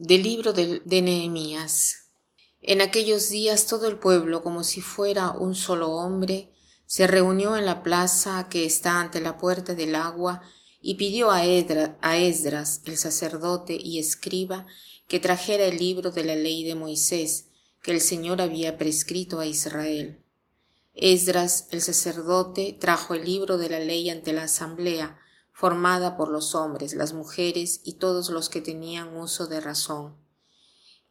Del libro de, Nehemías. En aquellos días todo el pueblo, como si fuera un solo hombre, se reunió en la plaza que está ante la puerta del agua y pidió a, a Esdras, el sacerdote y escriba, que trajera el libro de la ley de Moisés, que el Señor había prescrito a Israel. Esdras, el sacerdote, trajo el libro de la ley ante la asamblea, formada por los hombres, las mujeres y todos los que tenían uso de razón.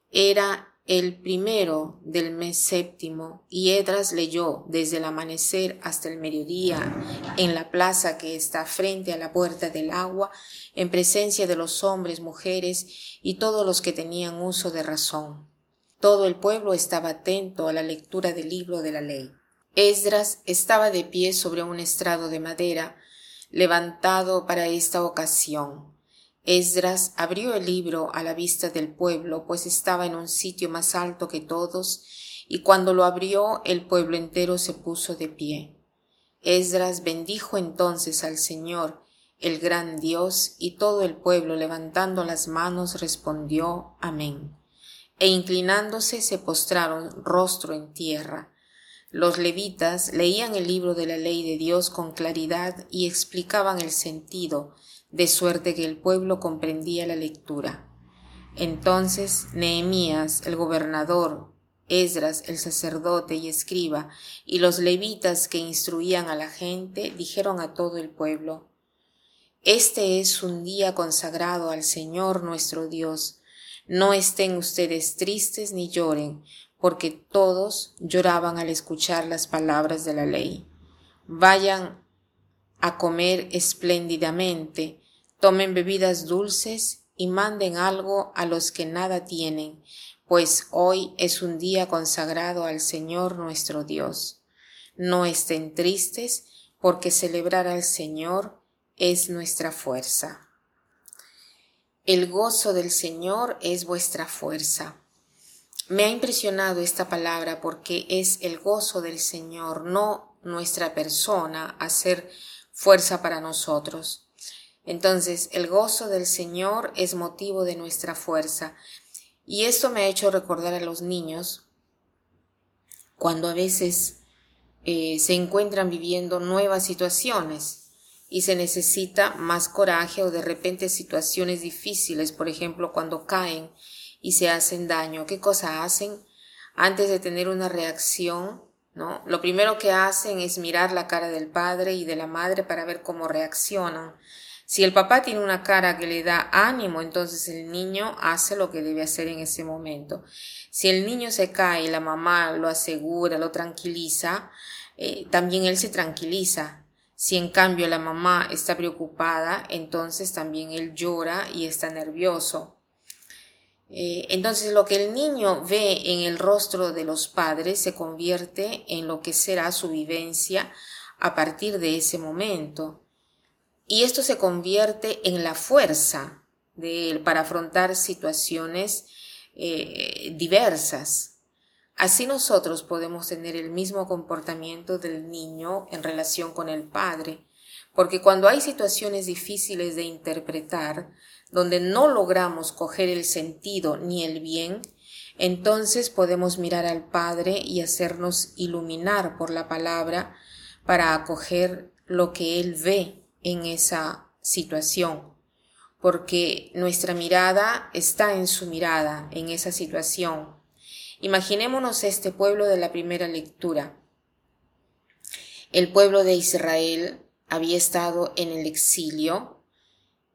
Era el primero del mes séptimo, y Edras leyó desde el amanecer hasta el mediodía en la plaza que está frente a la puerta del agua, en presencia de los hombres, mujeres y todos los que tenían uso de razón. Todo el pueblo estaba atento a la lectura del libro de la ley. Esdras estaba de pie sobre un estrado de madera, levantado para esta ocasión. Esdras abrió el libro a la vista del pueblo, pues estaba en un sitio más alto que todos, y cuando lo abrió el pueblo entero se puso de pie. Esdras bendijo entonces al Señor, el gran Dios, y todo el pueblo levantando las manos respondió Amén. E inclinándose se postraron rostro en tierra. Los levitas leían el libro de la ley de Dios con claridad y explicaban el sentido, de suerte que el pueblo comprendía la lectura. Entonces Nehemías, el gobernador, Esdras, el sacerdote y escriba, y los levitas que instruían a la gente, dijeron a todo el pueblo, Este es un día consagrado al Señor nuestro Dios. No estén ustedes tristes ni lloren, porque todos lloraban al escuchar las palabras de la ley. Vayan a comer espléndidamente, tomen bebidas dulces y manden algo a los que nada tienen, pues hoy es un día consagrado al Señor nuestro Dios. No estén tristes, porque celebrar al Señor es nuestra fuerza. El gozo del Señor es vuestra fuerza. Me ha impresionado esta palabra porque es el gozo del Señor, no nuestra persona, hacer fuerza para nosotros. Entonces, el gozo del Señor es motivo de nuestra fuerza. Y esto me ha hecho recordar a los niños cuando a veces eh, se encuentran viviendo nuevas situaciones y se necesita más coraje o de repente situaciones difíciles, por ejemplo, cuando caen y se hacen daño. ¿Qué cosa hacen? Antes de tener una reacción, ¿no? Lo primero que hacen es mirar la cara del padre y de la madre para ver cómo reaccionan. Si el papá tiene una cara que le da ánimo, entonces el niño hace lo que debe hacer en ese momento. Si el niño se cae y la mamá lo asegura, lo tranquiliza, eh, también él se tranquiliza. Si en cambio la mamá está preocupada, entonces también él llora y está nervioso. Eh, entonces lo que el niño ve en el rostro de los padres se convierte en lo que será su vivencia a partir de ese momento. Y esto se convierte en la fuerza de él para afrontar situaciones eh, diversas. Así nosotros podemos tener el mismo comportamiento del niño en relación con el padre, porque cuando hay situaciones difíciles de interpretar, donde no logramos coger el sentido ni el bien, entonces podemos mirar al Padre y hacernos iluminar por la palabra para acoger lo que Él ve en esa situación, porque nuestra mirada está en su mirada, en esa situación. Imaginémonos este pueblo de la primera lectura. El pueblo de Israel había estado en el exilio,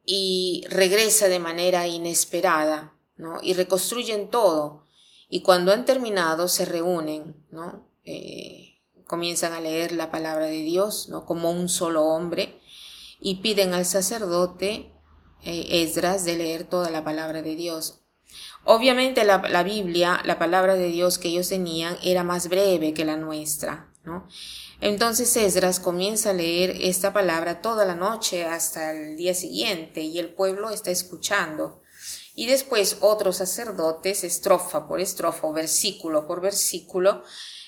y regresa de manera inesperada, ¿no? Y reconstruyen todo. Y cuando han terminado se reúnen, ¿no? Eh, comienzan a leer la palabra de Dios, ¿no? Como un solo hombre y piden al sacerdote eh, Esdras de leer toda la palabra de Dios. Obviamente la, la Biblia, la palabra de Dios que ellos tenían era más breve que la nuestra, Entonces Esdras comienza a leer esta palabra toda la noche hasta el día siguiente y el pueblo está escuchando. Y después otros sacerdotes, estrofa por estrofa o versículo por versículo,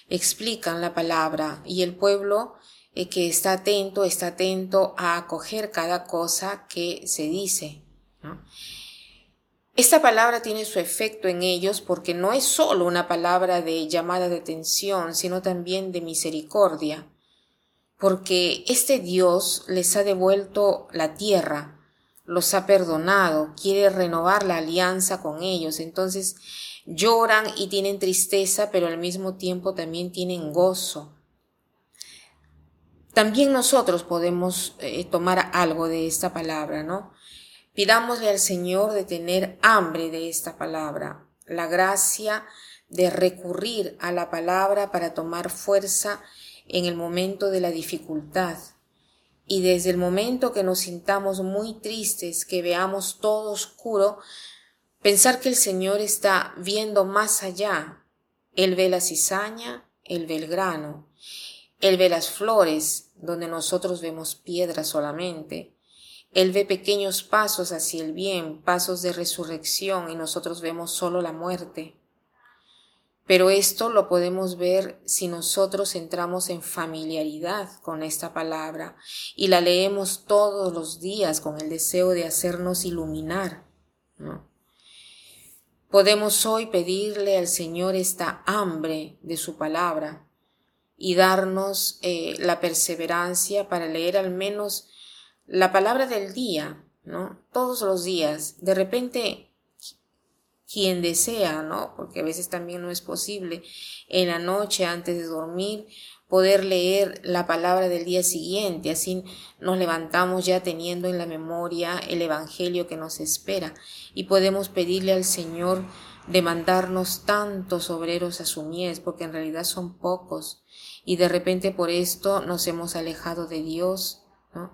explican la palabra y el pueblo eh, que está atento, está atento a acoger cada cosa que se dice. Esta palabra tiene su efecto en ellos porque no es solo una palabra de llamada de atención, sino también de misericordia, porque este Dios les ha devuelto la tierra, los ha perdonado, quiere renovar la alianza con ellos, entonces lloran y tienen tristeza, pero al mismo tiempo también tienen gozo. También nosotros podemos eh, tomar algo de esta palabra, ¿no? Pidámosle al Señor de tener hambre de esta palabra, la gracia de recurrir a la palabra para tomar fuerza en el momento de la dificultad. Y desde el momento que nos sintamos muy tristes, que veamos todo oscuro, pensar que el Señor está viendo más allá. Él ve la cizaña, Él ve el grano, Él ve las flores, donde nosotros vemos piedras solamente. Él ve pequeños pasos hacia el bien, pasos de resurrección y nosotros vemos solo la muerte. Pero esto lo podemos ver si nosotros entramos en familiaridad con esta palabra y la leemos todos los días con el deseo de hacernos iluminar. Podemos hoy pedirle al Señor esta hambre de su palabra y darnos eh, la perseverancia para leer al menos la palabra del día, ¿no? Todos los días. De repente, quien desea, ¿no? Porque a veces también no es posible en la noche antes de dormir poder leer la palabra del día siguiente, así nos levantamos ya teniendo en la memoria el Evangelio que nos espera y podemos pedirle al Señor de mandarnos tantos obreros a su mies, porque en realidad son pocos, y de repente por esto nos hemos alejado de Dios, ¿no?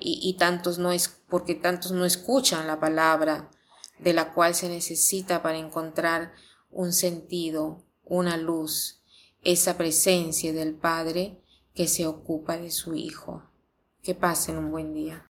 Y, tantos no es porque tantos no escuchan la palabra de la cual se necesita para encontrar un sentido, una luz, esa presencia del Padre que se ocupa de su Hijo. Que pasen un buen día.